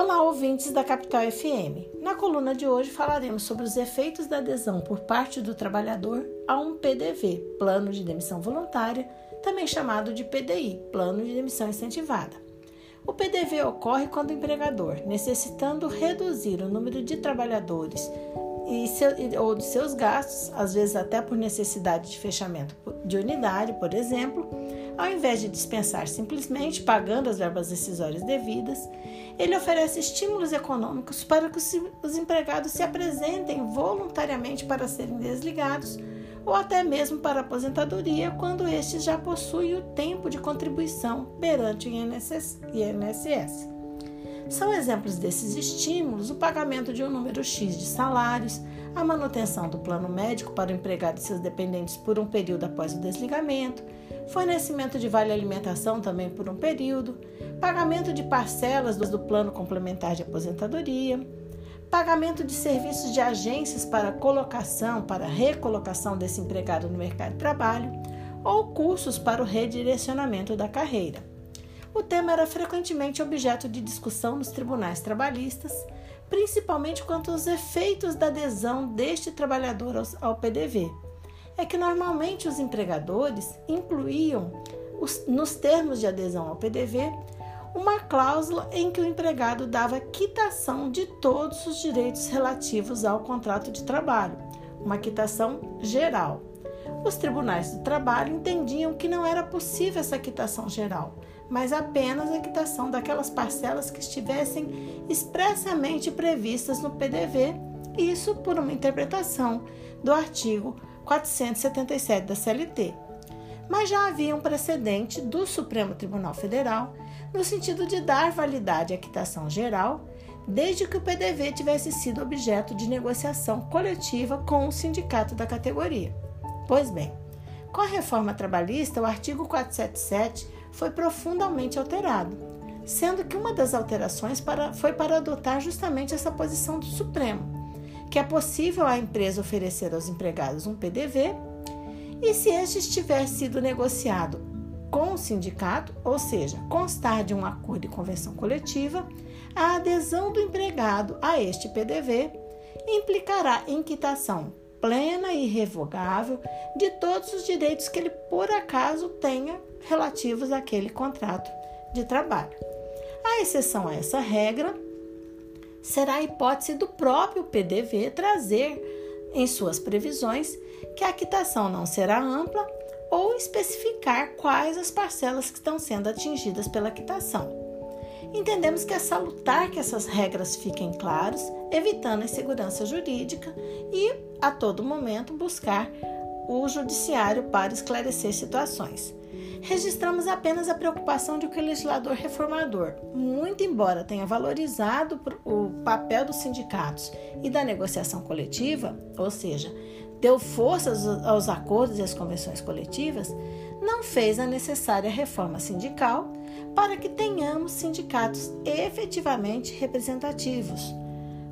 Olá, ouvintes da Capital FM. Na coluna de hoje falaremos sobre os efeitos da adesão por parte do trabalhador a um PDV, Plano de Demissão Voluntária, também chamado de PDI, Plano de Demissão Incentivada. O PDV ocorre quando o empregador, necessitando reduzir o número de trabalhadores seu, ou de seus gastos, às vezes até por necessidade de fechamento de unidade, por exemplo, ao invés de dispensar simplesmente pagando as verbas decisórias devidas, ele oferece estímulos econômicos para que os empregados se apresentem voluntariamente para serem desligados ou até mesmo para aposentadoria quando estes já possuem o tempo de contribuição perante o INSS. São exemplos desses estímulos o pagamento de um número X de salários, a manutenção do plano médico para o empregado e seus dependentes por um período após o desligamento, fornecimento de vale alimentação também por um período, pagamento de parcelas do plano complementar de aposentadoria, pagamento de serviços de agências para colocação, para recolocação desse empregado no mercado de trabalho ou cursos para o redirecionamento da carreira. O tema era frequentemente objeto de discussão nos tribunais trabalhistas, principalmente quanto aos efeitos da adesão deste trabalhador ao PDV. É que normalmente os empregadores incluíam nos termos de adesão ao PDV uma cláusula em que o empregado dava quitação de todos os direitos relativos ao contrato de trabalho, uma quitação geral. Os tribunais do trabalho entendiam que não era possível essa quitação geral, mas apenas a quitação daquelas parcelas que estivessem expressamente previstas no PDV, isso por uma interpretação do artigo 477 da CLT. Mas já havia um precedente do Supremo Tribunal Federal no sentido de dar validade à quitação geral, desde que o PDV tivesse sido objeto de negociação coletiva com o sindicato da categoria. Pois bem, com a reforma trabalhista, o artigo 477 foi profundamente alterado, sendo que uma das alterações para, foi para adotar justamente essa posição do Supremo, que é possível a empresa oferecer aos empregados um PDV e se este tiver sido negociado com o sindicato, ou seja, constar de um acordo de convenção coletiva, a adesão do empregado a este PDV implicará em quitação plena e irrevogável de todos os direitos que ele por acaso tenha relativos àquele contrato de trabalho. A exceção a essa regra será a hipótese do próprio PDV trazer em suas previsões que a quitação não será ampla ou especificar quais as parcelas que estão sendo atingidas pela quitação. Entendemos que é salutar que essas regras fiquem claras, evitando a insegurança jurídica e, a todo momento, buscar o judiciário para esclarecer situações. Registramos apenas a preocupação de que o legislador reformador, muito embora tenha valorizado o papel dos sindicatos e da negociação coletiva, ou seja, deu força aos acordos e às convenções coletivas, não fez a necessária reforma sindical para que tenhamos sindicatos efetivamente representativos,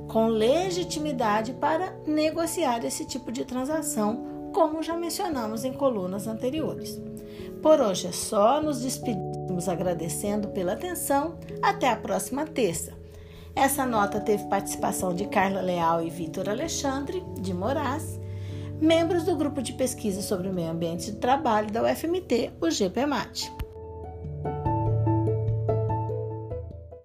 com legitimidade para negociar esse tipo de transação, como já mencionamos em colunas anteriores. Por hoje é só, nos despedimos agradecendo pela atenção. Até a próxima terça. Essa nota teve participação de Carla Leal e Vitor Alexandre, de Moraes membros do grupo de pesquisa sobre o meio ambiente de trabalho da UFMT, o GPMAT.